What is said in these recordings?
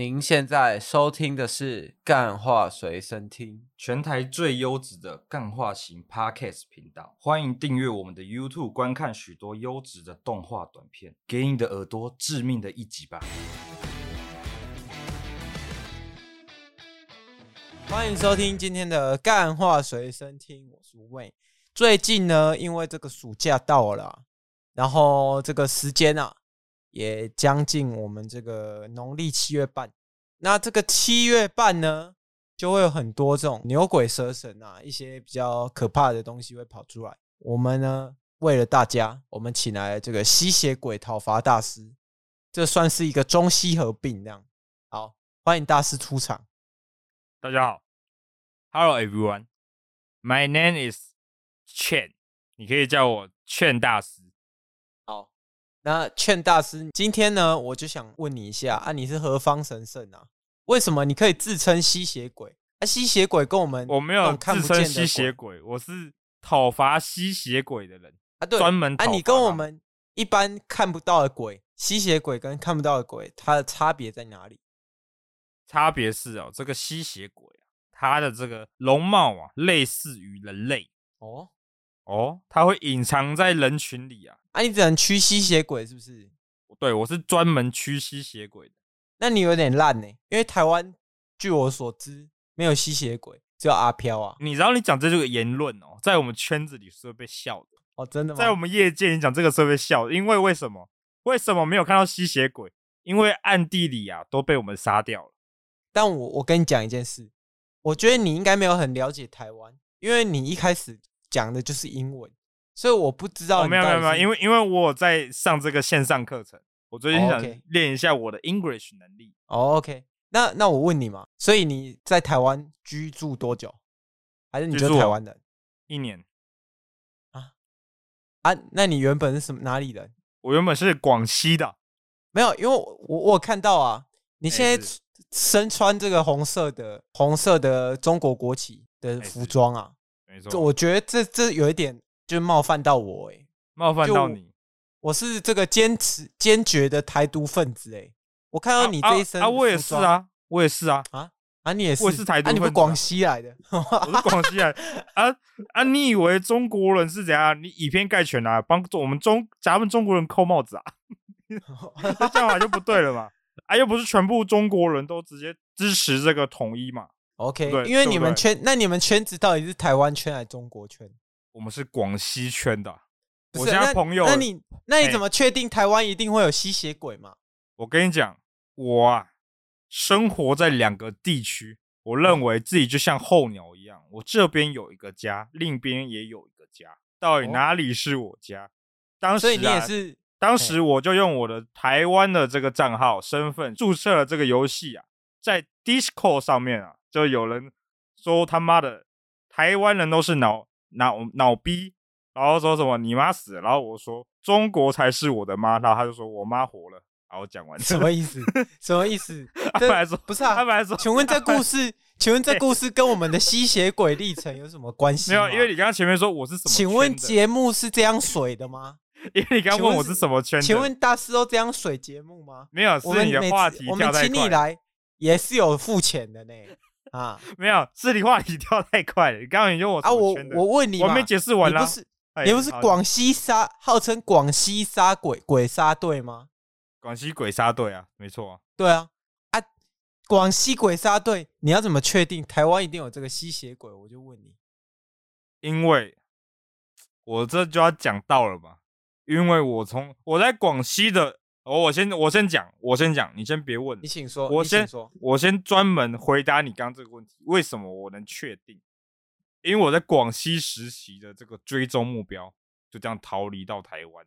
您现在收听的是《干话随身听》，全台最优质的干话型 Podcast 频道。欢迎订阅我们的 YouTube，观看许多优质的动画短片，给你的耳朵致命的一击吧！欢迎收听今天的《干话随身听》，我是 Wayne。最近呢，因为这个暑假到了，然后这个时间啊。也将近我们这个农历七月半，那这个七月半呢，就会有很多这种牛鬼蛇神啊，一些比较可怕的东西会跑出来。我们呢，为了大家，我们请来了这个吸血鬼讨伐大师，这算是一个中西合并这样。好，欢迎大师出场。大家好，Hello everyone, my name is Chen，你可以叫我劝大师。那劝大师，今天呢，我就想问你一下啊，你是何方神圣啊？为什么你可以自称吸血鬼？啊，吸血鬼跟我们我没有自称吸血鬼，我是讨伐吸血鬼的人啊，对，专门啊，你跟我们一般看不到的鬼，吸血鬼跟看不到的鬼，它的差别在哪里？差别是哦，这个吸血鬼啊，它的这个容貌啊，类似于人类哦。哦，他会隐藏在人群里啊！啊，你只能驱吸血鬼是不是？对，我是专门驱吸血鬼的。那你有点烂呢，因为台湾据我所知没有吸血鬼，只有阿飘啊。你知道你讲这这个言论哦，在我们圈子里是会被笑的哦，真的吗？在我们业界，你讲这个是会被笑的，因为为什么？为什么没有看到吸血鬼？因为暗地里啊都被我们杀掉了。但我我跟你讲一件事，我觉得你应该没有很了解台湾，因为你一开始。讲的就是英文，所以我不知道。没有没有没有，因为因为我有在上这个线上课程，我最近想练一下我的 English 能力。哦，OK，那那我问你嘛，所以你在台湾居住多久？还是你就是台湾人？一年。啊啊，那你原本是什么哪里人？我原本是广西的。没有，因为我我我看到啊，你现在身穿这个红色的红色的中国国旗的服装啊。没错，我觉得这这有一点就冒犯到我哎，冒犯到你，我是这个坚持坚决的台独分子哎，我看到你这一身啊，我也是啊，我也是啊，啊？啊你也是，我也是台？独，你不是广西来的，我是广西来啊啊，你以为中国人是怎样？你以偏概全啊，帮我们中咱们中国人扣帽子啊，这样法就不对了嘛，啊又不是全部中国人都直接支持这个统一嘛。OK，因为你们圈，那你们圈子到底是台湾圈还是中国圈？我们是广西圈的。我现在朋友，那你那你怎么确定台湾一定会有吸血鬼吗？我跟你讲，我啊，生活在两个地区，我认为自己就像候鸟一样，我这边有一个家，另一边也有一个家，到底哪里是我家？当时啊，所以你也是，当时我就用我的台湾的这个账号身份注册了这个游戏啊，在 Discord 上面啊。就有人说他妈的台湾人都是脑脑脑逼，然后说什么你妈死了，然后我说中国才是我的妈，然后他就说我妈活了，然后讲完什么意思？什么意思？他本来说不是啊，他本来说，请问这故事，请问这故事跟我们的吸血鬼历程有什么关系？没有，因为你刚刚前面说我是什么？请问节目是这样水的吗？因为你刚刚问我是什么圈？请问大师都这样水节目吗？没有，是你的话题我们请你来也是有付钱的呢。啊，没有，是你话题跳太快了。你刚刚你问我啊，我我问你，我没解释完啦。你不是你不是广西杀，号称广西杀鬼鬼杀队吗？广西鬼杀队啊，没错啊。对啊，啊，广西鬼杀队，你要怎么确定台湾一定有这个吸血鬼？我就问你，因为我这就要讲到了嘛，因为我从我在广西的。哦，我先我先讲，我先讲，你先别问。你请说，我先说，我先专门回答你刚刚这个问题。为什么我能确定？因为我在广西实习的这个追踪目标就这样逃离到台湾。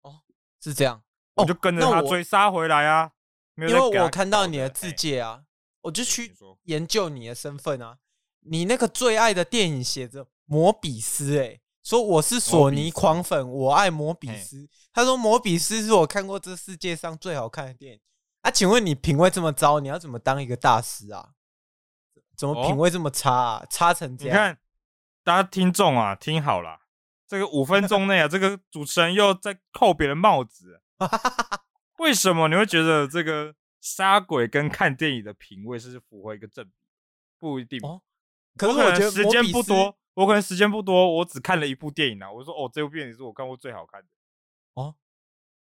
哦，是这样，我就跟着他追杀回来啊。因为我看到你的字嘿界啊，我就去研究你的身份啊。你那个最爱的电影写着摩比斯，哎，说我是索尼狂粉，我爱摩比斯。他说摩比斯是我看过这世界上最好看的电影。啊，请问你品味这么糟，你要怎么当一个大师啊？怎么品味这么差啊？差成这样？你看，大家听众啊，听好了，这个五分钟内啊，这个主持人又在扣别人帽子。为什么你会觉得这个杀鬼跟看电影的品味是符合一个正比？不一定。哦，可是我觉得时间不多，我可能时间不多，我只看了一部电影啊。我说哦，这部电影是我看过最好看的。哦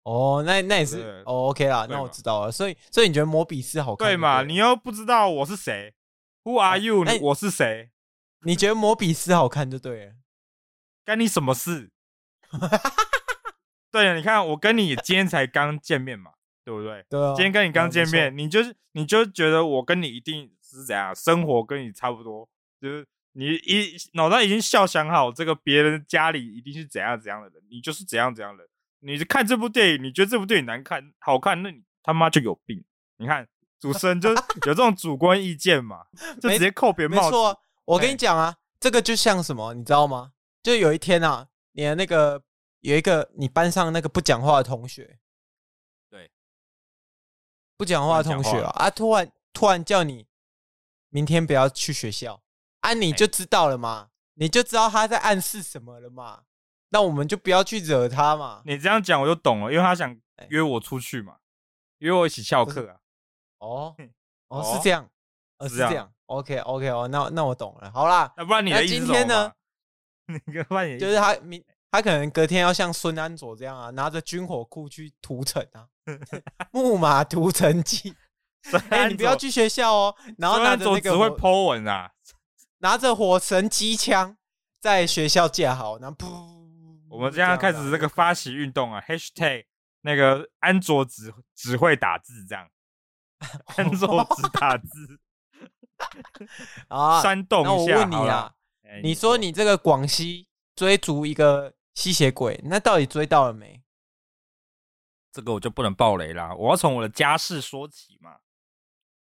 哦，那那也是哦，OK 啦，那我知道了。所以所以你觉得摩比斯好看对嘛？你又不知道我是谁？Who are you？那我是谁？你觉得摩比斯好看就对了。干你什么事？对呀，你看我跟你今天才刚见面嘛，对不对？对啊，今天跟你刚见面，嗯你就是你就觉得我跟你一定是怎样，生活跟你差不多，就是你一脑袋已经笑想好，这个别人家里一定是怎样怎样的人，你就是怎样怎样的人。你看这部电影，你觉得这部电影难看好看，那你他妈就有病。你看主持人就 有这种主观意见嘛，就直接扣别人帽子。没错，我跟你讲啊，这个就像什么，你知道吗？就有一天啊，你的那个有一个你班上那个不讲话的同学，对，不讲话的同学啊，啊，突然突然叫你明天不要去学校，啊，你就知道了嘛，你就知道他在暗示什么了嘛。那我们就不要去惹他嘛。你这样讲我就懂了，因为他想约我出去嘛，约我一起翘课啊。哦哦，哦是这样，哦，是这样是这样。OK OK 哦，那那我懂了。好啦，那 不然你的意思今天呢？你跟范爷就是他明他可能隔天要像孙安佐这样啊，拿着军火库去屠城啊，木马屠城记。哎、欸，你不要去学校哦，然后拿着那个只会 Po 文啊，拿着火神机枪在学校架好，然后噗。我们这样开始这个发起运动啊，#hashtag 那个安卓只只会打字这样，安卓只打字 啊，煽动那我问你啊，欸、你说你这个广西追逐一个吸血鬼，那到底追到了没？这个我就不能爆雷啦，我要从我的家世说起嘛。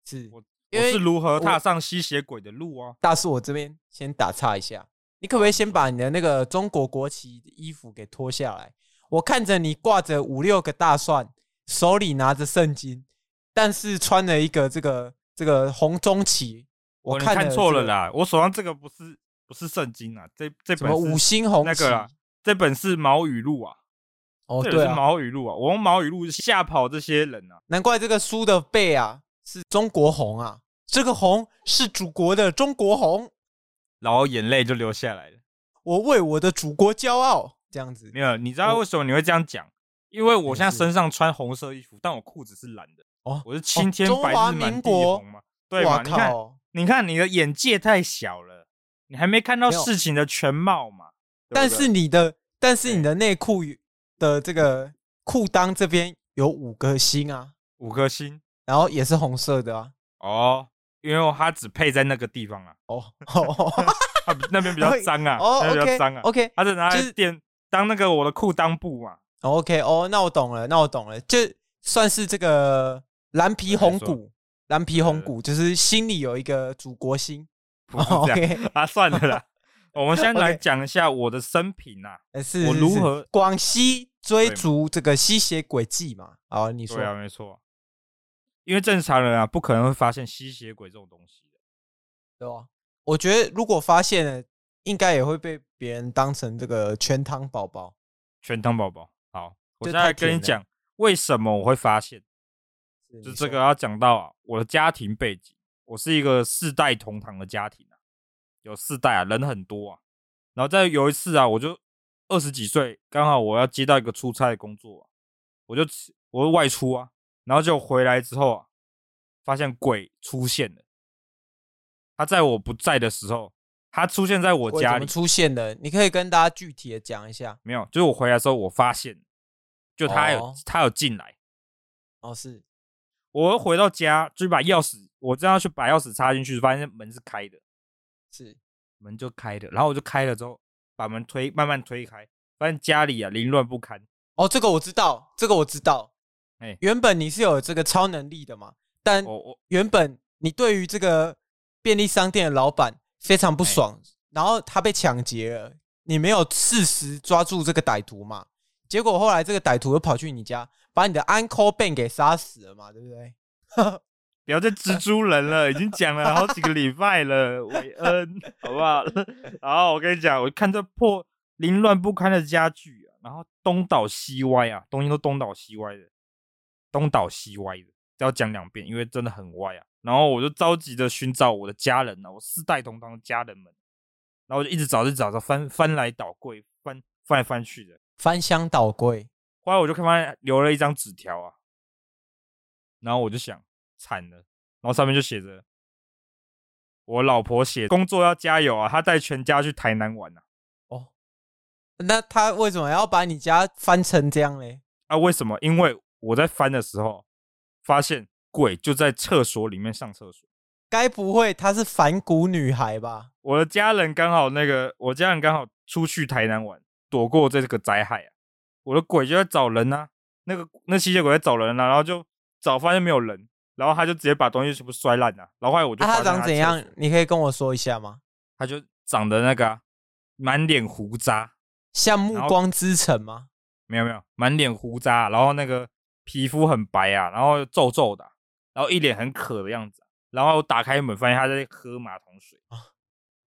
是我我是如何踏上吸血鬼的路啊？大叔，我这边先打岔一下，你可不可以先把你的那个中国国旗的衣服给脱下来？我看着你挂着五六个大蒜，手里拿着圣经，但是穿了一个这个这个红中旗。我看、错了啦，我手上这个不是不是圣经啊，这这本五星红那个啦，这本是毛语录啊。哦，对，是毛语录啊，我用毛语录吓跑这些人啊。难怪这个书的背啊是中国红啊，这个红是祖国的中国红，然后眼泪就流下来了。我为我的祖国骄傲，这样子。没有，你知道为什么你会这样讲？因为我现在身上穿红色衣服，但我裤子是蓝的。哦，我是青天白日满地红嘛，对嘛？你看，你看你的眼界太小了，你还没看到事情的全貌嘛。但是你的，但是你的内裤的这个裤裆这边有五颗星啊，五颗星，然后也是红色的啊。哦，因为它只配在那个地方啊。哦，它那边比较脏啊，哦，那边比较脏啊。OK，它是拿来垫当那个我的裤裆布嘛。OK，哦，那我懂了，那我懂了，就算是这个蓝皮红骨，蓝皮红骨就是心里有一个祖国心。不是这样啊，算了啦。我们先来讲一下我的生平啊，是我如何广西追逐这个吸血鬼记嘛？好，你说。对啊，没错。因为正常人啊，不可能会发现吸血鬼这种东西的，对吧？我觉得如果发现了，应该也会被别人当成这个全糖宝宝。全糖宝宝。好，我现在跟你讲为什么我会发现，就这个要讲到啊，我的家庭背景，我是一个四代同堂的家庭啊，有四代啊，人很多啊。然后在有一次啊，我就二十几岁，刚好我要接到一个出差的工作啊，我就我就外出啊，然后就回来之后啊，发现鬼出现了。他在我不在的时候，他出现在我家里出现的，你可以跟大家具体的讲一下。没有，就是我回来的时候，我发现。就他有、哦、他有进来，哦，是我回到家就把钥匙，我正要去把钥匙插进去，发现门是开的，是门就开的，然后我就开了之后把门推慢慢推开，发现家里啊凌乱不堪。哦，这个我知道，这个我知道，哎，原本你是有这个超能力的嘛，但我我原本你对于这个便利商店的老板非常不爽，然后他被抢劫了，你没有适时抓住这个歹徒嘛？结果后来这个歹徒又跑去你家，把你的 Uncle Ben 给杀死了嘛？对不对？不要再蜘蛛人了，已经讲了好几个礼拜了，韦恩，好不好？然后我跟你讲，我看这破凌乱不堪的家具啊，然后东倒西歪啊，东西都东倒西歪的，东倒西歪的，要讲两遍，因为真的很歪啊。然后我就着急的寻找我的家人啊，我四代同堂的家人们，然后我就一直找，一直找，着翻翻来倒柜，翻翻来翻去的，翻箱倒柜。后来我就看发现留了一张纸条啊，然后我就想。惨了，然后上面就写着：“我老婆写工作要加油啊，她带全家去台南玩啊。”哦，那他为什么要把你家翻成这样嘞？啊，为什么？因为我在翻的时候发现鬼就在厕所里面上厕所。该不会她是反骨女孩吧？我的家人刚好那个，我家人刚好出去台南玩，躲过这个灾害啊。我的鬼就在找人啊，那个那吸血鬼在找人啊，然后就找发现没有人。然后他就直接把东西全部摔烂了。然后后来我就他，长怎样？你可以跟我说一下吗？他就长得那个、啊、满脸胡渣，像暮光之城吗？没有没有，满脸胡渣，然后那个皮肤很白啊，然后皱皱的，然后一脸很渴的样子。然后我打开门，发现他在喝马桶水啊，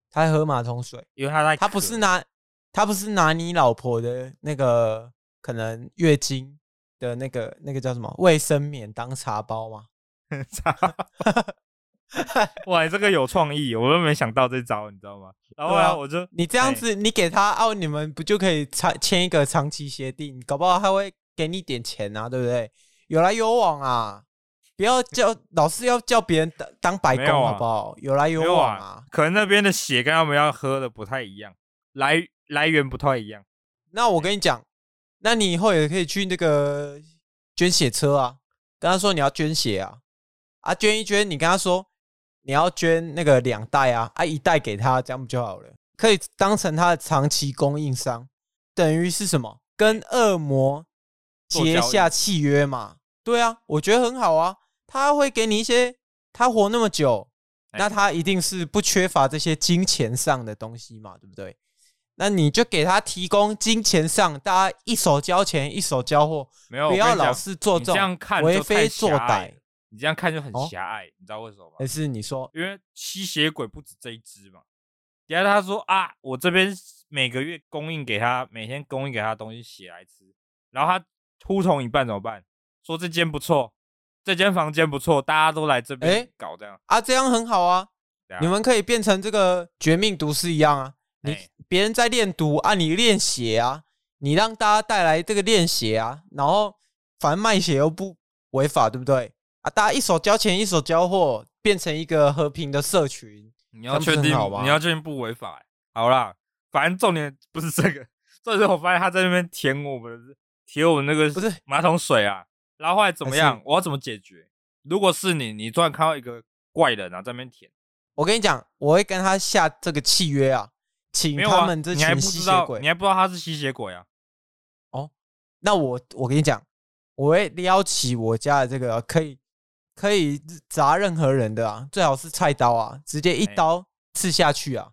他在喝马桶水，因为他在他不是拿他不是拿你老婆的那个可能月经的那个那个叫什么卫生棉当茶包吗？哇，这个有创意，我都没想到这招，你知道吗？然后啊，我就你这样子，你给他哦，你们不就可以长签一个长期协定？搞不好他会给你点钱啊，对不对？有来有往啊，不要叫老是要叫别人当白工，好不好？有来有往啊。可能那边的血跟他们要喝的不太一样，来来源不太一样。那我跟你讲，那你以后也可以去那个捐血车啊，跟他说你要捐血啊。啊，捐一捐，你跟他说你要捐那个两袋啊，啊，一袋给他，这样不就好了？可以当成他的长期供应商，等于是什么？跟恶魔结下契约嘛？对啊，我觉得很好啊。他会给你一些，他活那么久，那他一定是不缺乏这些金钱上的东西嘛，对不对？那你就给他提供金钱上，大家一手交钱一手交货，没有，不要老是做这种为非作歹。你这样看就很狭隘，哦、你知道为什么吗？还是你说，因为吸血鬼不止这一只嘛。底下他说啊，我这边每个月供应给他，每天供应给他东西血来吃，然后他呼从一半怎么办？说这间不错，这间房间不错，大家都来这边搞这样、欸、啊，这样很好啊。你们可以变成这个绝命毒师一样啊。你别人在练毒啊，你练血啊，你让大家带来这个练血啊，然后反正卖血又不违法，对不对？啊！大家一手交钱，一手交货，变成一个和平的社群。你要确定，你要确定不违法、欸。好啦，反正重点不是这个。所以说我发现他在那边舔我们，舔我们那个不是马桶水啊。然后后来怎么样？我要怎么解决？如果是你，你突然看到一个怪人啊，在那边舔，我跟你讲，我会跟他下这个契约啊，请他们这群吸血鬼。你还不知道他是吸血鬼啊？哦，那我我跟你讲，我会撩起我家的这个可以。可以砸任何人的啊，最好是菜刀啊，直接一刀刺下去啊！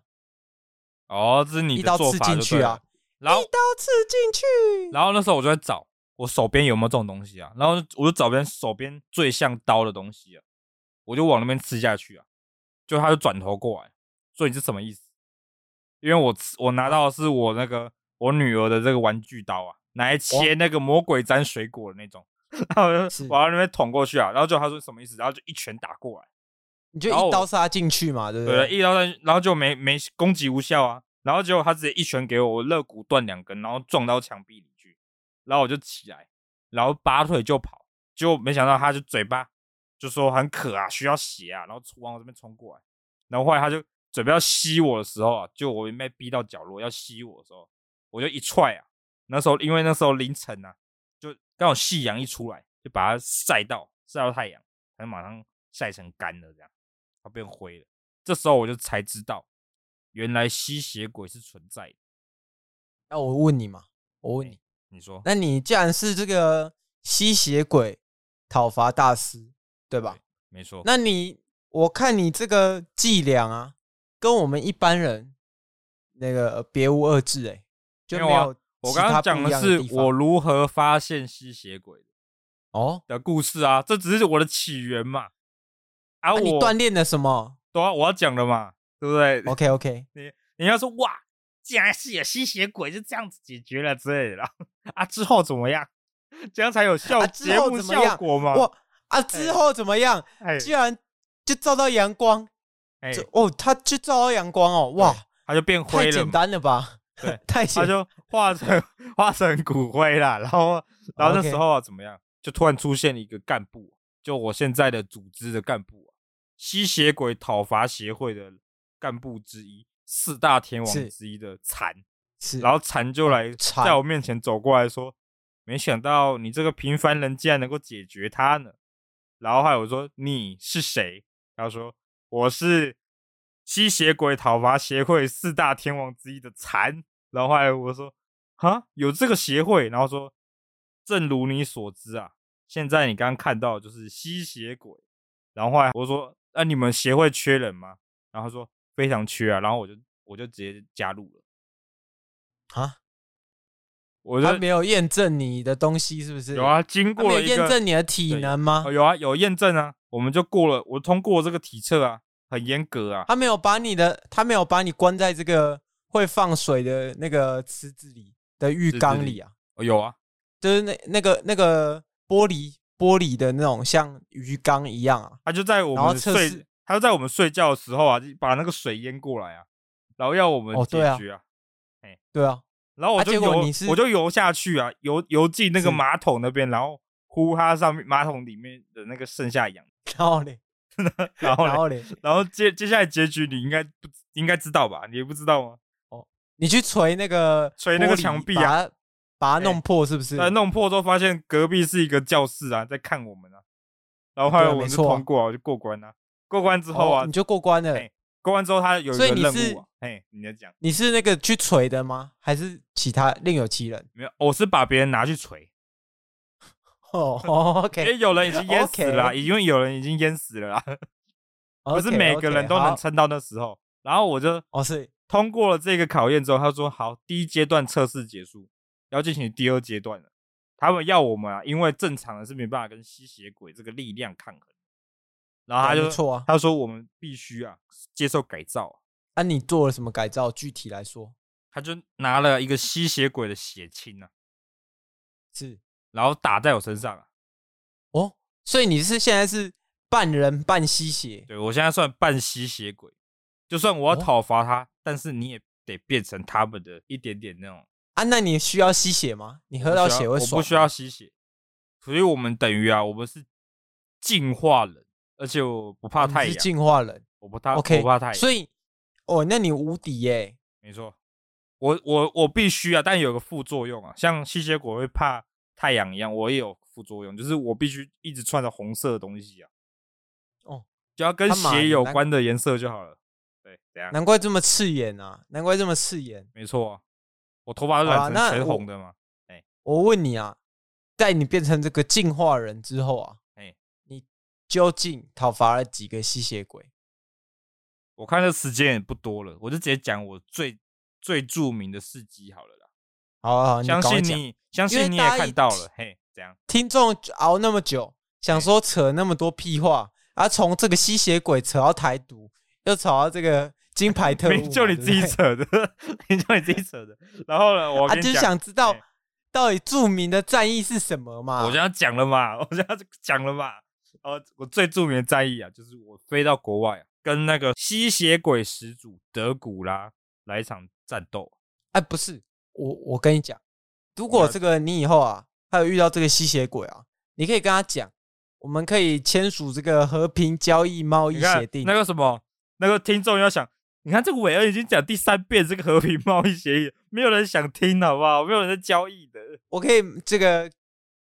哦，这是你的做法，一刀刺进去啊，然后一刀刺进去。然后那时候我就在找我手边有没有这种东西啊，然后我就找边手边最像刀的东西啊，我就往那边刺下去啊，就他就转头过来，说你是什么意思？因为我我拿到的是我那个我女儿的这个玩具刀啊，拿来切那个魔鬼粘水果的那种。然后我就往那边捅过去啊，然后就他说什么意思？然后就一拳打过来，你就一刀杀进去嘛，对不对？对，一刀杀，然后就没没攻击无效啊，然后结果他直接一拳给我，我肋骨断两根，然后撞到墙壁里去，然后我就起来，然后拔腿就跑，结果没想到他就嘴巴就说很渴啊，需要血啊，然后往我这边冲过来，然后后来他就准备要吸我的时候啊，就我被逼到角落要吸我的时候，我就一踹啊，那时候因为那时候凌晨啊。就刚好夕阳一出来，就把它晒到晒到太阳，它马上晒成干了，这样它变灰了。这时候我就才知道，原来吸血鬼是存在的。那我问你嘛，我问你，你说，那你既然是这个吸血鬼，讨伐大师，对吧？没错。那你我看你这个伎俩啊，跟我们一般人那个别无二致哎，就没有。我刚刚讲的是我如何发现吸血鬼的哦的故事啊，这只是我的起源嘛。啊，我你锻炼了什么？对啊，我要讲了嘛，对不对？OK OK，你你要说哇，竟然是有吸血鬼，就这样子解决了之类的啦。啊，之后怎么样？这样才有 效节目效果吗？哇啊，之后怎么样？居然就照到阳光，哎哦，他就照到阳光哦，哇，他就变灰了，太简单了吧？对，太他就化成化成骨灰了，然后然后那时候啊，怎么样？就突然出现了一个干部，就我现在的组织的干部啊，吸血鬼讨伐协会的干部之一，四大天王之一的蚕，是，然后蚕就来在我面前走过来说，没想到你这个平凡人竟然能够解决他呢。然后还有说你是谁？他说我是。吸血鬼讨伐协会四大天王之一的蚕，然后后来我说，哈，有这个协会，然后说，正如你所知啊，现在你刚刚看到的就是吸血鬼，然后后来我说，那、啊、你们协会缺人吗？然后他说非常缺啊，然后我就我就直接加入了，啊，我就他没有验证你的东西是不是？有啊，经过了验证你的体能吗？有啊，有验证啊，我们就过了，我通过这个体测啊。很严格啊！他没有把你的，他没有把你关在这个会放水的那个池子里的浴缸里啊。哦，有啊，就是那那个那个玻璃玻璃的那种像鱼缸一样啊。他就在我们睡，他就在我们睡觉的时候啊，把那个水淹过来啊，然后要我们解决啊。哎，对啊，然后我就游，我就游下去啊，游游进那个马桶那边，然后呼他上面马桶里面的那个剩下氧。然后嘞。然后，然后嘞，然后接接下来结局你应该不应该知道吧？你不知道吗？哦，你去锤那个锤那个墙壁啊，把它弄破是不是？呃，弄破之后发现隔壁是一个教室啊，在看我们啊。然后后来我们就通过，我就过关了。过关之后啊，你就过关了。过关之后他有一个任务，哎，你在讲，你是那个去锤的吗？还是其他另有其人？没有，我是把别人拿去锤。哦，OK，因为有人已经淹死了，因为有人已经淹死了，不是每个人都能撑到那时候。然后我就哦是通过了这个考验之后，他说好，第一阶段测试结束，要进行第二阶段了。他们要我们啊，因为正常的是没办法跟吸血鬼这个力量抗衡。然后他就错啊，他说我们必须啊接受改造。啊，你做了什么改造？具体来说，他就拿了一个吸血鬼的血清啊，是。然后打在我身上啊！哦，所以你是现在是半人半吸血？对，我现在算半吸血鬼，就算我要讨伐他，哦、但是你也得变成他们的一点点那种啊。那你需要吸血吗？你喝到血会爽？我不需要吸血，所以我们等于啊，我们是进化人，而且我不怕太阳。是进化人，我不怕，OK，我不怕太阳。所以，哦，那你无敌耶！没错，我我我必须啊，但有个副作用啊，像吸血鬼会怕。太阳一样，我也有副作用，就是我必须一直穿着红色的东西啊。哦，只要跟血有关的颜色就好了。对。难怪这么刺眼啊！难怪这么刺眼。没错啊，我头发染成全红的嘛。哎，我问你啊，在你变成这个进化人之后啊，究竟讨伐了几个吸血鬼？我看这时间也不多了，我就直接讲我最最著名的事迹好了啦。好，好，相信你。相信你也看到了，嘿，这样听众熬那么久，想说扯那么多屁话，啊，从这个吸血鬼扯到台独，又扯到这个金牌特务，就你自己扯的，就你自己扯的。然后呢，我啊，就是想知道到底著名的战役是什么嘛？我现在讲了嘛，我现在讲了嘛。哦，我最著名的战役啊，就是我飞到国外啊，跟那个吸血鬼始祖德古拉来一场战斗。哎，不是，我我跟你讲。如果这个你以后啊，还有遇到这个吸血鬼啊，你可以跟他讲，我们可以签署这个和平交易贸易协定。那个什么，那个听众要想，你看这个伟恩已经讲第三遍这个和平贸易协议，没有人想听，好不好？没有人在交易的。我可以这个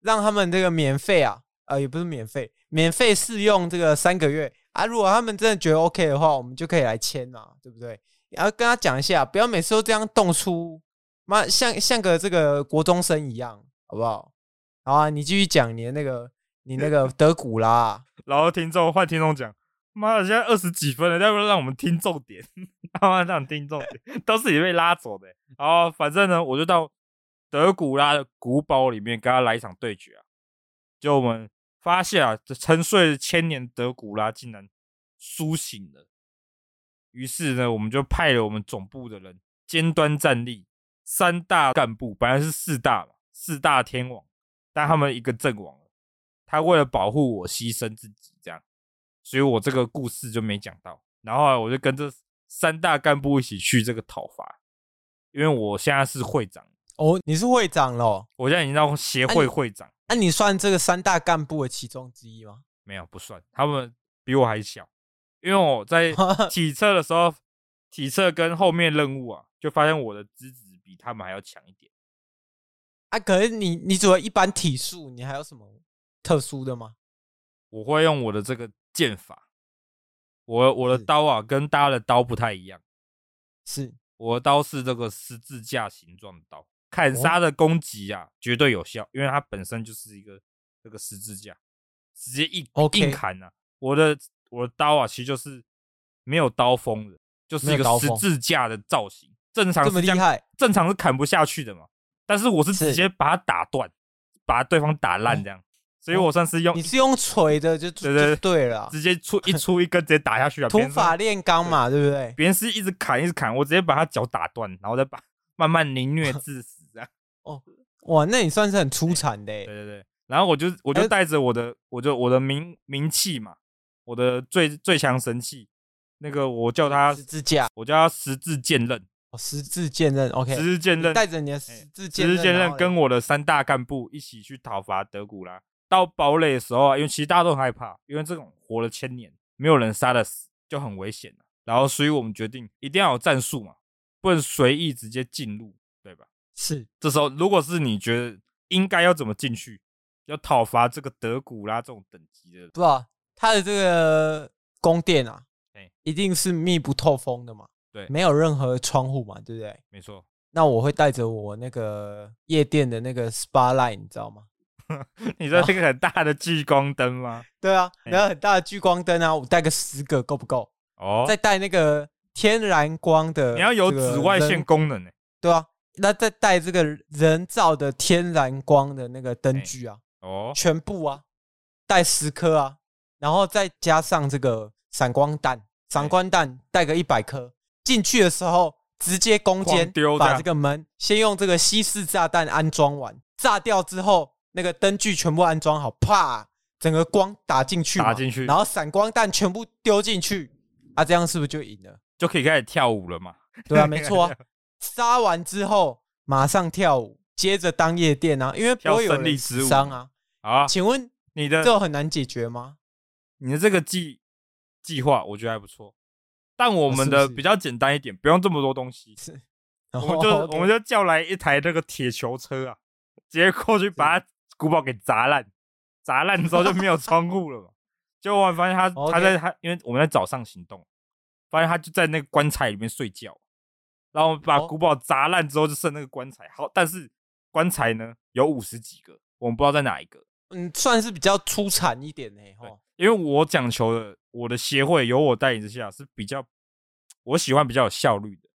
让他们这个免费啊，呃，也不是免费，免费试用这个三个月啊。如果他们真的觉得 OK 的话，我们就可以来签嘛，对不对？然后跟他讲一下，不要每次都这样动粗。妈，像像个这个国中生一样，好不好？好啊，你继续讲你的那个你那个 德古拉、啊，然后听众换听众讲，妈的，现在二十几分了，要不要让我们听重点？他 妈让听重点，都是你被拉走的。然后反正呢，我就到德古拉的古堡里面跟他来一场对决啊。就我们发现啊，这沉睡千年德古拉竟然苏醒了。于是呢，我们就派了我们总部的人尖端站立，三大干部本来是四大嘛，四大天王，但他们一个阵亡了。他为了保护我，牺牲自己，这样，所以我这个故事就没讲到。然后我就跟这三大干部一起去这个讨伐，因为我现在是会长哦，你是会长咯，我现在已经到协会会长。那、你算这个三大干部的其中之一吗？没有，不算，他们比我还小。因为我在 体测的时候，体测跟后面任务啊，就发现我的资质比他们还要强一点。啊，可是你你除了一般体术，你还有什么？特殊的吗？我会用我的这个剑法，我我的刀啊，跟大家的刀不太一样。是，我的刀是这个十字架形状的刀，砍杀的攻击啊，绝对有效，因为它本身就是一个这个十字架，直接一硬砍啊。我的我的刀啊，其实就是没有刀锋的，就是一个十字架的造型。正常这么厉害，正常是砍不下去的嘛。但是我是直接把它打断，把对方打烂这样。所以我算是用，你是用锤的就对对对了，直接出一出一根直接打下去了。土法炼钢嘛，对不对？别人是一直砍一直砍，我直接把他脚打断，然后再把慢慢凌虐 致。哦，哇，那你算是很出彩的。对对对，然后我就我就带着我的，我就我的名名器嘛，我的最最强神器，那个我叫它十字架，我叫它十字剑刃。哦，十字剑刃，OK，十字剑刃，带着你的十字剑刃，十字剑刃跟我的三大干部一起去讨伐德古拉。到堡垒的时候啊，因为其实大家都很害怕，因为这种活了千年，没有人杀得死，就很危险。然后，所以我们决定一定要有战术嘛，不能随意直接进入？是。这时候，如果是你觉得应该要怎么进去，要讨伐这个德古拉这种等级的，不知道他的这个宫殿啊，一定是密不透风的嘛，对，没有任何窗户嘛，对不对？没错。那我会带着我那个夜店的那个 spotlight，你知道吗？你说这个很大的聚光灯吗？对啊，然后很大的聚光灯啊，我带个十个够不够？哦，再带那个天然光的，你要有紫外线功能呢？对啊，那再带这个人造的天然光的那个灯具啊，哦，全部啊，带十颗啊，然后再加上这个闪光弹，闪光弹带个一百颗，进去的时候直接攻坚，把这个门先用这个西式炸弹安装完，炸掉之后。那个灯具全部安装好，啪，整个光打进去，打进去，然后闪光弹全部丢进去，啊，这样是不是就赢了？就可以开始跳舞了嘛？对啊，没错啊。杀完之后马上跳舞，接着当夜店啊，因为不会有人死伤啊。啊，请问你的这很难解决吗？你的这个计计划我觉得还不错，但我们的比较简单一点，不用这么多东西。是，我们就我们就叫来一台那个铁球车啊，直接过去把它。古堡给砸烂，砸烂之后就没有窗户了嘛。结果我发现他他在他，因为我们在早上行动，发现他就在那个棺材里面睡觉。然后把古堡砸烂之后，就剩那个棺材。好，但是棺材呢有五十几个，我们不知道在哪一个。嗯，算是比较出彩一点呢。哈，因为我讲求的，我的协会由我带领之下是比较，我喜欢比较有效率的。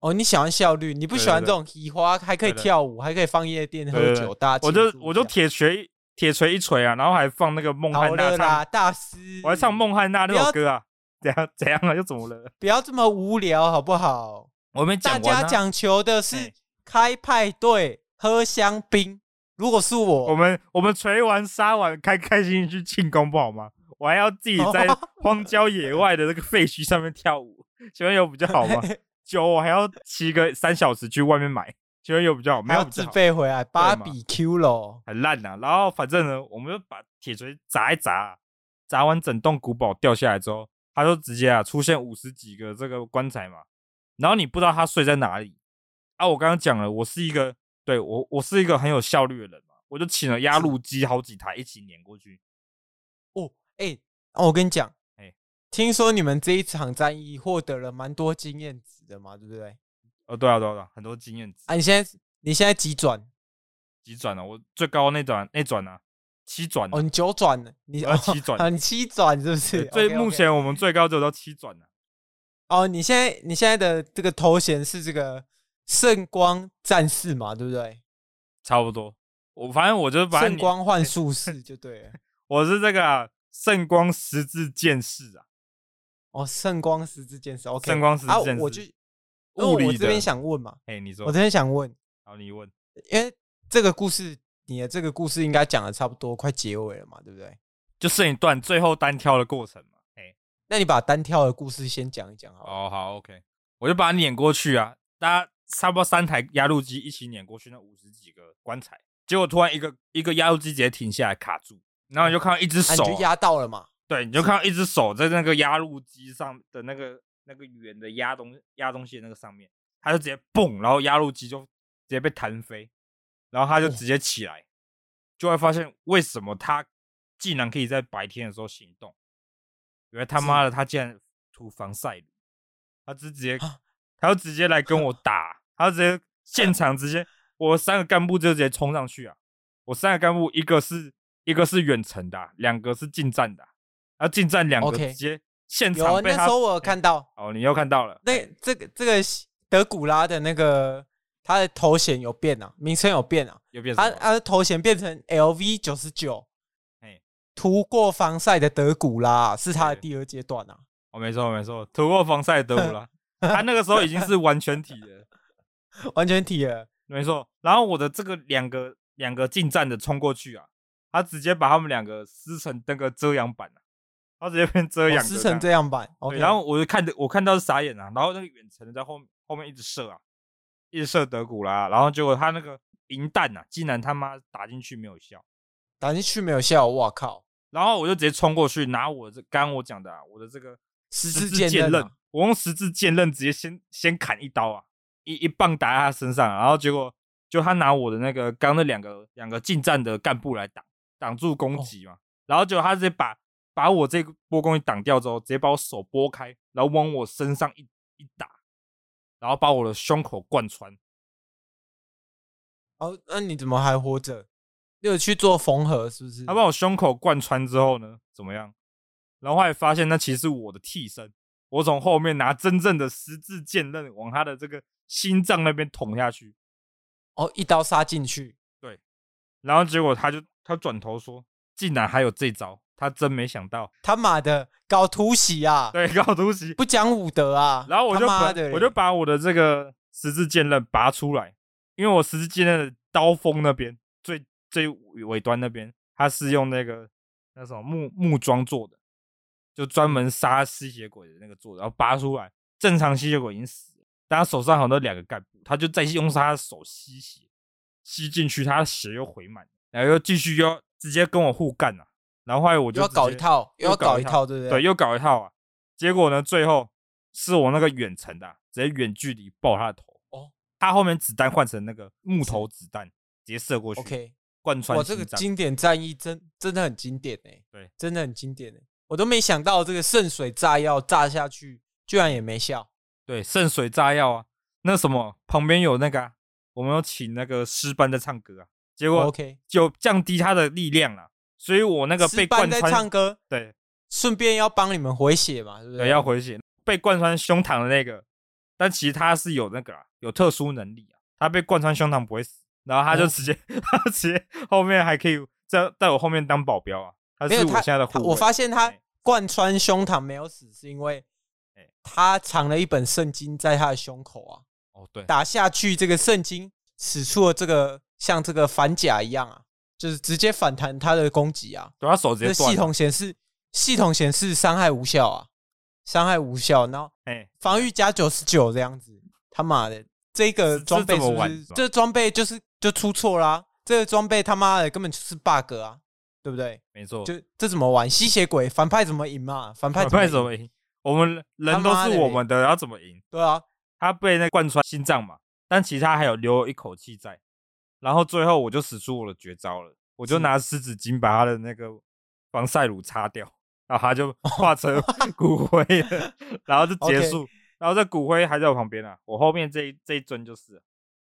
哦，你喜欢效率，你不喜欢这种移花，还可以跳舞，还可以放夜店喝酒，大家。我就我就铁锤铁锤一锤啊，然后还放那个孟汉娜唱大师，我还唱孟汉娜那首歌啊，怎样怎样啊，又怎么了？不要这么无聊好不好？我们大家讲求的是开派对、喝香槟。如果是我，我们我们锤完杀完，开开心心去庆功不好吗？我还要自己在 荒郊野外的那个废墟上面跳舞，请问有比较好吗？酒我还要骑个三小时去外面买，请问有比较好，没有自费回来，芭比 Q 咯，很烂呐。然后反正呢，我们就把铁锤砸一砸，砸完整栋古堡掉下来之后，他就直接啊出现五十几个这个棺材嘛。然后你不知道他睡在哪里啊？我刚刚讲了，我是一个对我我是一个很有效率的人嘛，我就请了压路机好几台一起碾过去。哦，哎、欸，我跟你讲。听说你们这一场战役获得了蛮多经验值的嘛，对不对？哦，对啊，对啊，对啊，很多经验值。啊，你现在你现在几转？几转啊？我最高那转那转啊，七转哦，你九转了，你要七转啊，你七转是不是？最目前我们最高就到七转了。哦，你现在你现在的这个头衔是这个圣光战士嘛，对不对？差不多，我反正我就把圣光幻术士 就对了。我是这个啊，圣光十字剑士啊。哦，圣光十字剑士，OK。圣光十字剑士，啊、我就物理我这边想问嘛，哎，你说，我这边想问，好，你问，因为这个故事，你的这个故事应该讲的差不多，快结尾了嘛，对不对？就剩一段最后单挑的过程嘛。哎，那你把单挑的故事先讲一讲好，好。哦，好，OK，我就把它碾过去啊，大家差不多三台压路机一起碾过去，那五十几个棺材，结果突然一个一个压路机直接停下来卡住，然后你就看到一只手、啊，啊、你就压到了嘛。对，你就看到一只手在那个压路机上的那个那个圆的压东压东西的那个上面，他就直接蹦，然后压路机就直接被弹飞，然后他就直接起来，就会发现为什么他竟然可以在白天的时候行动，因为他妈的他竟然涂防晒乳，他直接他就直接来跟我 打，他直接现场直接我三个干部就直接冲上去啊，我三个干部一个是一个是远程的，两个是近战的。要近战两个直接现场被他，有那时候我有看到哦，你又看到了。那这个这个德古拉的那个他的头衔有变啊，名称有变啊，有变。他他的头衔变成 LV 九十九，哎，涂过防晒的德古拉是他的第二阶段啊。哦，没错没错，涂过防晒的德古拉，他那个时候已经是完全体了，完全体了，没错。然后我的这个两个两个近战的冲过去啊，他直接把他们两个撕成那个遮阳板啊。他直接变遮阳，撕成遮阳板。然后我就看着，我看到是傻眼啊。然后那个远程的在后后面一直射啊，一直射德古拉。然后结果他那个银弹啊，竟然他妈打进去没有效，打进去没有效，我靠！然后我就直接冲过去拿我这刚刚我讲的啊，我的这个十字剑刃，我用十字剑刃直接先先砍一刀啊，一一棒打在他身上。然后结果就他拿我的那个刚那两个两个近战的干部来挡挡住攻击嘛。然后结果他直接把。把我这波攻击挡掉之后，直接把我手拨开，然后往我身上一一打，然后把我的胸口贯穿。哦，那你怎么还活着？你有去做缝合是不是？他把我胸口贯穿之后呢，怎么样？然后后来发现那其实是我的替身，我从后面拿真正的十字剑刃往他的这个心脏那边捅下去。哦，一刀杀进去。对，然后结果他就他转头说，竟然还有这招。他真没想到，他妈的搞突袭啊！对，搞突袭，不讲武德啊！然后我就把我就把我的这个十字剑刃拔出来，因为我十字剑刃的刀锋那边最最尾端那边，它是用那个那什么木木桩做的，就专门杀吸血鬼的那个做的。然后拔出来，正常吸血鬼已经死了，但他手上好像两个干部，他就再用他的手吸血，吸进去，他的血又回满，然后又继续又直接跟我互干了。然后后来我就要搞一套，又要搞一套，对不对？对，又搞一套啊！结果呢，最后是我那个远程的、啊，直接远距离爆他的头。哦，他后面子弹换成那个木头子弹，直接射过去。OK，贯穿。哇，这个经典战役真真的很经典哎、欸！对，真的很经典哎、欸！我都没想到这个圣水炸药炸下去居然也没效。对，圣水炸药啊，那什么旁边有那个、啊，我们有请那个诗班在唱歌啊，结果 OK 就降低他的力量了。所以我那个被贯穿在唱歌，对，顺便要帮你们回血嘛，对不对？对，要回血。被贯穿胸膛的那个，但其实他是有那个啊，有特殊能力啊，他被贯穿胸膛不会死，然后他就直接，哦、他直接后面还可以在在我后面当保镖啊。他是我现在的护卫。我发现他贯穿胸膛没有死，是因为他藏了一本圣经在他的胸口啊。哦，对，打下去这个圣经使出了这个像这个反甲一样啊。就是直接反弹他的攻击啊！对，他手直接断。系统显示，系统显示伤害无效啊，伤害无效。然后，哎，防御加九十九这样子，他妈的，这个装备是不是？这装备就是就出错啦！这个装备他妈的根本就是 bug 啊，对不对？没错。就这怎么玩？吸血鬼反派怎么赢嘛？反派怎么赢？我们人都是我们的，要怎么赢？对啊，他被那贯穿心脏嘛，但其他还有留一口气在。然后最后我就使出我的绝招了，我就拿湿纸巾把他的那个防晒乳擦掉，然后他就化成骨灰了，然后就结束。然后这骨灰还在我旁边啊，我后面这一这一尊就是。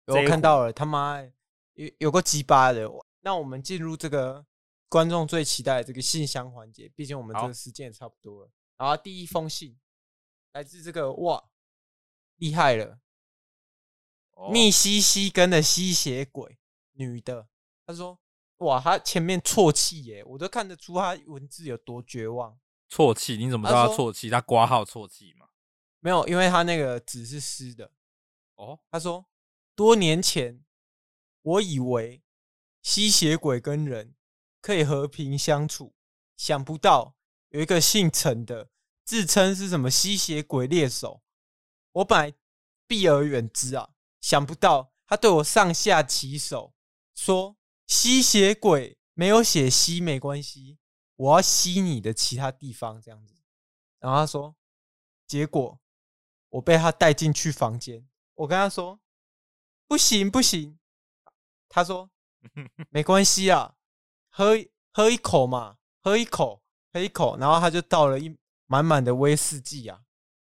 我看到了，他妈有有个鸡巴的。那我们进入这个观众最期待的这个信箱环节，毕竟我们这好个时间也差不多了。然后第一封信来自这个哇，厉害了，哦密西西根的吸血鬼女的，她说哇，她前面啜泣耶，我都看得出她文字有多绝望。啜泣，你怎么知道啜泣？她挂号啜泣嘛？没有，因为她那个纸是湿的。哦，她说多年前我以为吸血鬼跟人可以和平相处，想不到有一个姓陈的自称是什么吸血鬼猎手，我本来避而远之啊，想不到他对我上下其手，说吸血鬼没有血吸没关系，我要吸你的其他地方这样子。然后他说，结果我被他带进去房间，我跟他说不行不行，他说没关系啊，喝喝一口嘛，喝一口喝一口，然后他就倒了一满满的威士忌啊，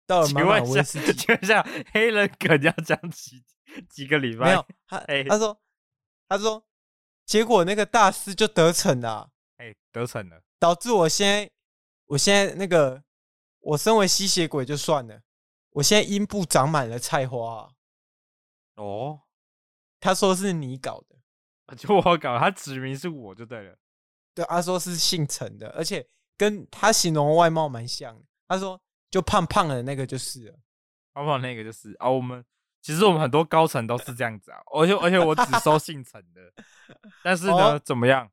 倒了满满威士忌。请问一下，黑人梗要讲几几个礼拜？没有，他、哎他说他说，结果那个大师就得逞了啊、哎，得逞了。导致我现在我现在那个我身为吸血鬼就算了，我现在阴部长满了菜花、啊。哦，他说是你搞的，就我搞，他指名是我就对了。对，他说是姓陈的，而且跟他形容外貌蛮像的。他说就胖胖的那个就是了。胖胖？那个就是啊，我们其实我们很多高层都是这样子啊，而且而且我只收姓陈的，但是呢，哦怎么样？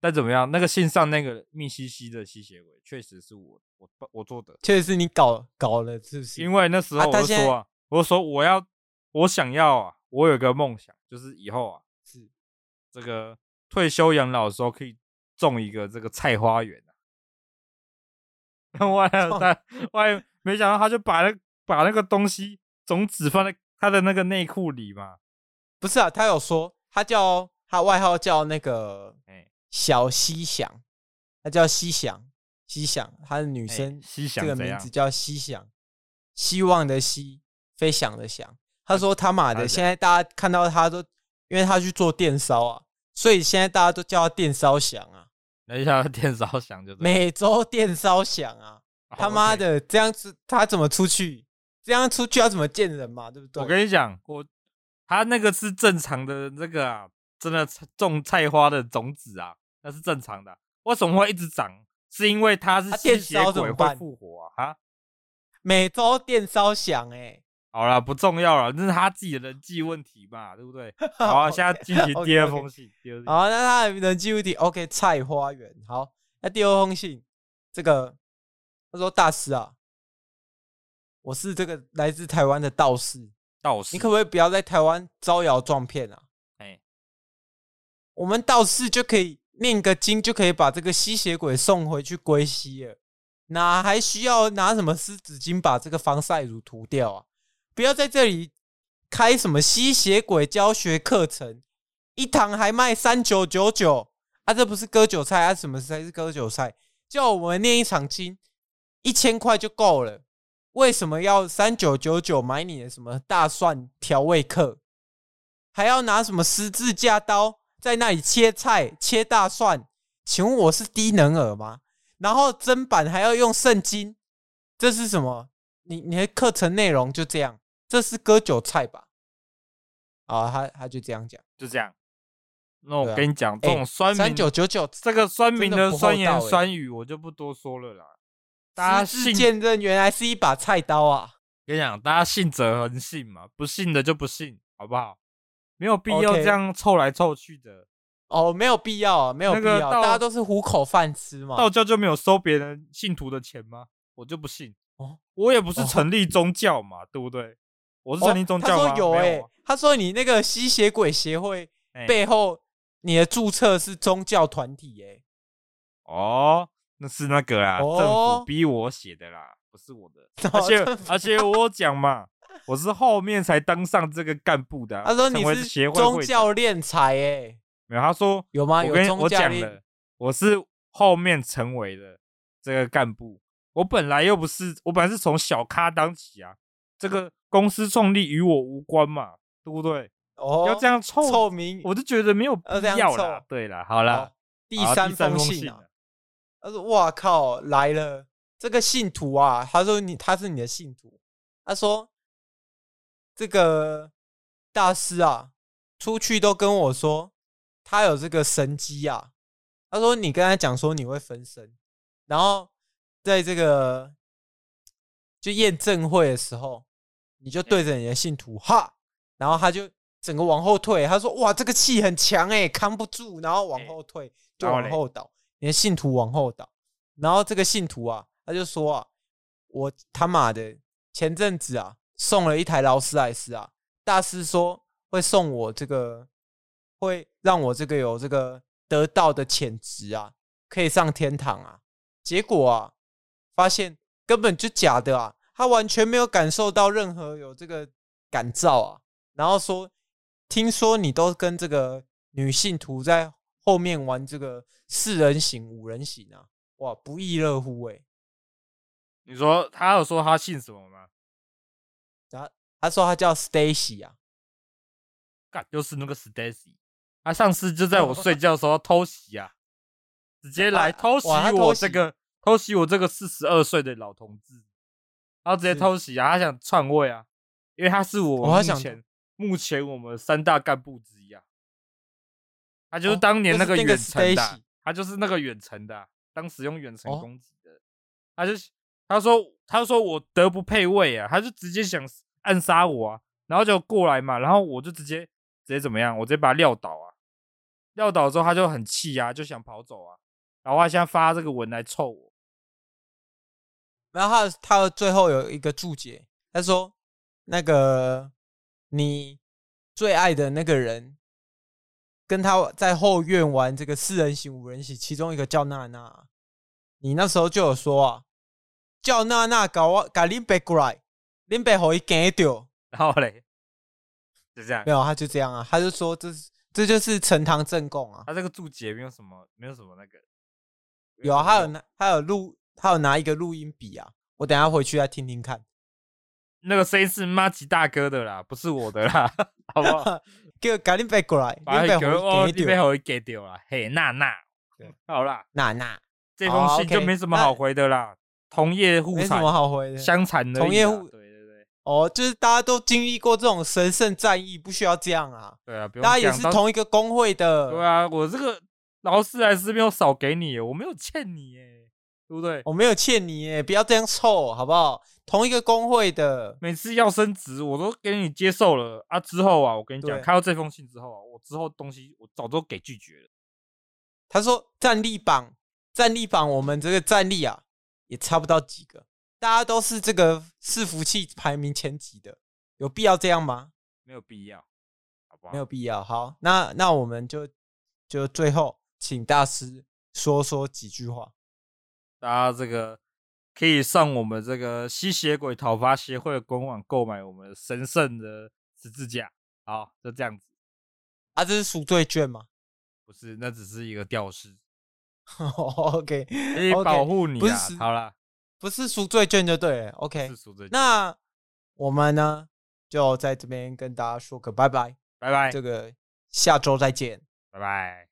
但怎么样？那个信上那个密西西的吸血鬼，确实是我我我做的，确实是你搞搞了，是不是？因为那时候我就说啊，我就说我要我想要啊，我有个梦想，就是以后啊，是这个退休养老的时候可以种一个这个菜花园啊。外种但外没想到他就把那把那个东西种子放在他的那个内裤里嘛，不是啊？他有说他叫他外号叫那个哎小西想，他叫西想，西想，他的女生哎西想这个名字叫西想，希望的希，飞翔的翔。他说他妈的，现在大家看到他都，因为他去做电烧啊，所以现在大家都叫他电烧祥啊，等一下 电烧响就对每周电烧祥啊，哦他妈的这样子他怎么出去？这样出去要怎么见人嘛？对不对？我跟你讲，我他那个是正常的那个啊，真的种菜花的种子啊，那是正常的啊。为什么会一直长？是因为他是吸血鬼会复活啊？哈，每周电烧祥哎，好了，不重要了，那是他自己的人际问题嘛，对不对？好啊，现在进行第二 OK，OK 封信。第二封信好，那他的人际问题 OK，菜花园好。那第二封信，这个他说大师啊，我是这个来自台湾的道士，道士，你可不可以不要在台湾招摇撞骗啊？哎，我们道士就可以念个经，就可以把这个吸血鬼送回去归西了，哪还需要拿什么湿纸巾把这个防晒乳涂掉啊？不要在这里开什么吸血鬼教学课程，一堂还卖三九九九啊！这不是割韭菜啊？什么才是割韭菜？叫我们念一场经，一千块就够了，为什么要三九九九买你的什么大蒜调味课？还要拿什么十字架刀在那里切菜、切大蒜？请问我是低能儿吗？然后砧板还要用圣经，这是什么？你你的课程内容就这样？这是割韭菜吧？啊，他他就这样讲。就这样。那我跟你讲，这种酸民三九九九，这个酸民的酸言酸语，我就不多说了啦。大家信，见证原来是一把菜刀啊！跟你讲，大家信则恒信嘛，不信的就不信，好不好？没有必要这样凑来凑去的。哦，没有必要啊，没有必要，那个大家都是糊口饭吃嘛。道教就没有收别人信徒的钱吗？我就不信。哦我也不是成立宗教嘛，对不对？我是哦成立宗他教他？说有哎、他说你那个吸血鬼协会哎背后，你的注册是宗教团体哎、哦，那是那个啦，哦政府逼我写的啦，不是我的。哦而且而且我讲嘛，我是后面才当上这个干部的啊。他说你是协会宗教敛财哎，没有，他说有吗？有我跟我讲了，我是后面成为的这个干部。我本来又不是，我本来是从小咖当起啊。这个公司创立与我无关嘛，对不对？哦，要这样凑，臭名，我就觉得没有必要这样要啦凑。对了，好啦好，第三封信他说：“哇靠，来了这个信徒啊！他说你他是你的信徒。他说这个大师啊，出去都跟我说他有这个神机啊。他说你跟他讲说你会分身，然后在这个就验证会的时候，你就对着你的信徒哈，然后他就整个往后退。他说哇，这个气很强哎，扛不住，然后往后退就往后倒。”你的信徒往后倒，然后这个信徒啊，他就说啊，我他妈的前阵子啊送了一台劳斯莱斯啊，大师说会送我这个，会让我这个有这个得到的潜质啊，可以上天堂啊。结果啊，发现根本就假的啊，他完全没有感受到任何有这个感召啊。然后说，听说你都跟这个女性徒在。后面玩这个四人行、五人行啊，哇，不亦乐乎哎！你说他有说他姓什么吗？他他说他叫 Stacy 啊，干就是那个 Stacy，他上次就在我睡觉的时候偷袭啊，直接来偷袭我这个偷袭我这个四十二岁的老同志，然后直接偷袭啊，他想篡位啊，因为他是我目前目前我们三大干部之一啊。他就是当年那个远程的，哦、他就是那个远程的，当时用远程攻击的。哦、他就他说他说我德不配位啊，他就直接想暗杀我啊，然后就过来嘛，然后我就直接直接怎么样，我直接把他撂倒啊，撂倒之后他就很气啊，就想跑走啊，然后他现在发这个文来臭我，然后他他最后有一个注解，他说那个你最爱的那个人。跟他在后院玩这个四人行、五人行，其中一个叫娜娜，你那时候就有说啊，叫娜娜搞我搞林北过来，林北好一给掉，然后嘞，就这样，没有，他就这样啊，他就说这是这就是呈堂证供啊，他这个注解没有什么，没有什么那个，有啊，他有那，他有录，他有拿一个录音笔啊，我等下回去再听听看，那个声音是麻吉大哥的啦，不是我的啦，好不好？叫赶紧背过来，把你背后给给掉了。嘿，娜娜，好啦，娜娜，这封信就没什么好回的啦。同业互残，没什么好回的，相残的。同业互，对对对，哦，就是大家都经历过这种神圣战役，不需要这样啊。对啊，不用。大家也是同一个工会的。对啊，我这个劳斯莱斯没有少给你，我没有欠你耶。对不对？我没有欠你耶，不要这样臭，好不好？同一个工会的，每次要升职，我都给你接受了啊。之后啊，我跟你讲，看到这封信之后啊，我之后东西我早都给拒绝了。他说战力榜，战力榜，我们这个战力啊，也差不到几个，大家都是这个伺服器排名前几的，有必要这样吗？没有必要，好不好？没有必要。好，那那我们就就最后请大师说说几句话。大家这个可以上我们这个吸血鬼讨伐协会的官网购买我们神圣的十字架。好，就这样子。啊，这是赎罪券吗？不是，那只是一个吊饰。OK，可以保护你啊。Okay. 好了，不是赎罪券就对了。OK，那我们呢，就在这边跟大家说个拜拜，拜拜。这个下周再见，拜拜。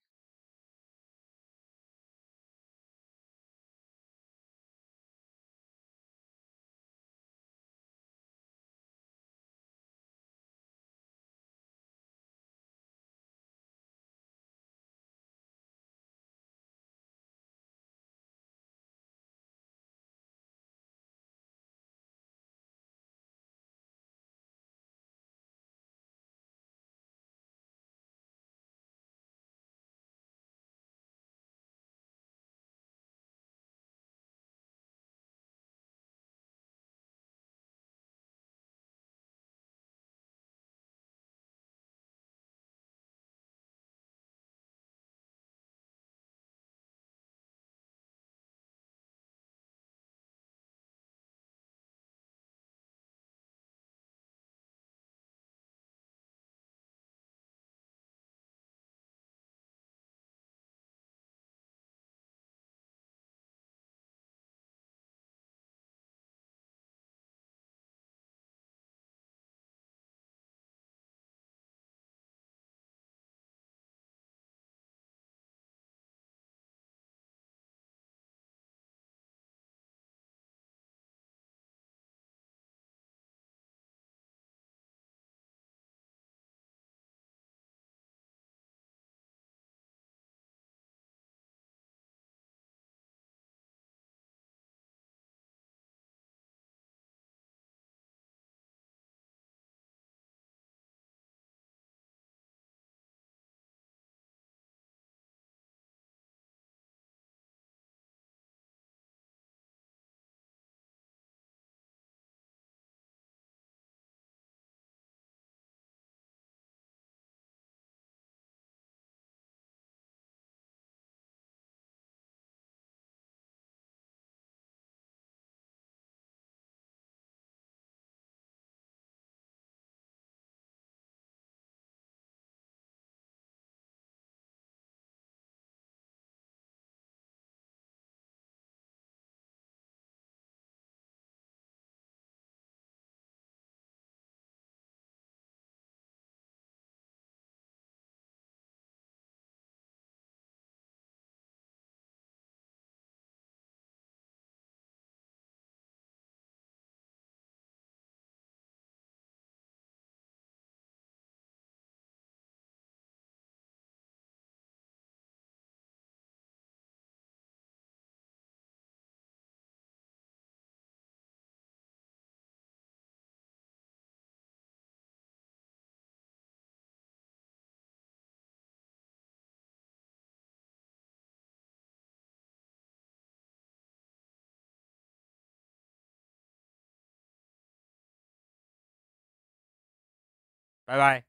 拜拜，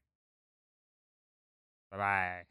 拜拜。